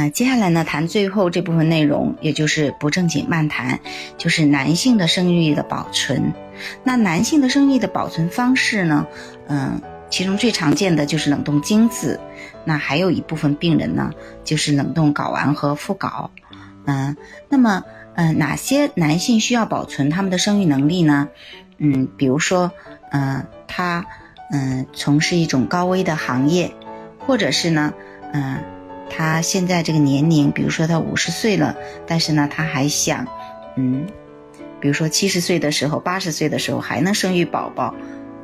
嗯，接下来呢，谈最后这部分内容，也就是不正经漫谈，就是男性的生育力的保存。那男性的生育的保存方式呢，嗯，其中最常见的就是冷冻精子。那还有一部分病人呢，就是冷冻睾丸和附睾。嗯，那么，嗯，哪些男性需要保存他们的生育能力呢？嗯，比如说，嗯，他，嗯，从事一种高危的行业，或者是呢，嗯。他现在这个年龄，比如说他五十岁了，但是呢，他还想，嗯，比如说七十岁的时候、八十岁的时候还能生育宝宝，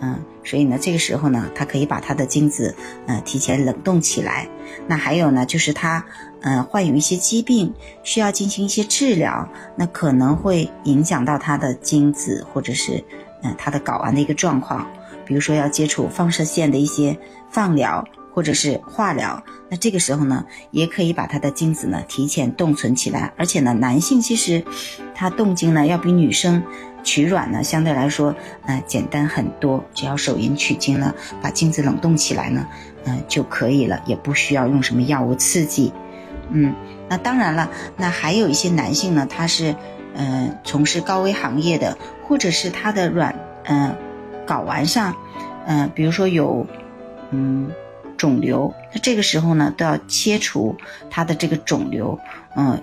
嗯，所以呢，这个时候呢，他可以把他的精子，呃，提前冷冻起来。那还有呢，就是他，嗯，患有一些疾病，需要进行一些治疗，那可能会影响到他的精子或者是，嗯，他的睾丸的一个状况，比如说要接触放射线的一些放疗。或者是化疗，那这个时候呢，也可以把他的精子呢提前冻存起来。而且呢，男性其实他冻精呢要比女生取卵呢相对来说呃简单很多，只要手淫取精呢，把精子冷冻起来呢，嗯就可以了，也不需要用什么药物刺激。嗯，那当然了，那还有一些男性呢，他是嗯从事高危行业的，或者是他的卵嗯睾丸上嗯比如说有嗯。肿瘤，那这个时候呢，都要切除它的这个肿瘤，嗯，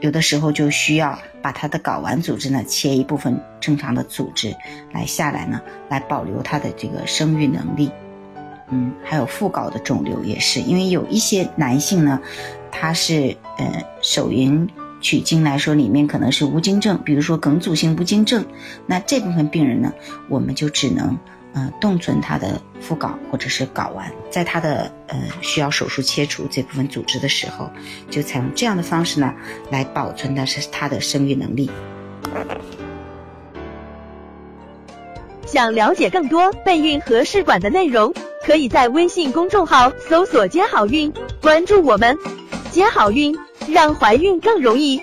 有的时候就需要把它的睾丸组织呢切一部分正常的组织来下来呢，来保留它的这个生育能力，嗯，还有附睾的肿瘤也是，因为有一些男性呢，他是呃手淫取精来说里面可能是无精症，比如说梗阻性无精症，那这部分病人呢，我们就只能。嗯，冻存他的附睾或者是睾丸，在他的呃需要手术切除这部分组织的时候，就采用这样的方式呢，来保存的是他的生育能力。想了解更多备孕和试管的内容，可以在微信公众号搜索“接好运”，关注我们，接好运，让怀孕更容易。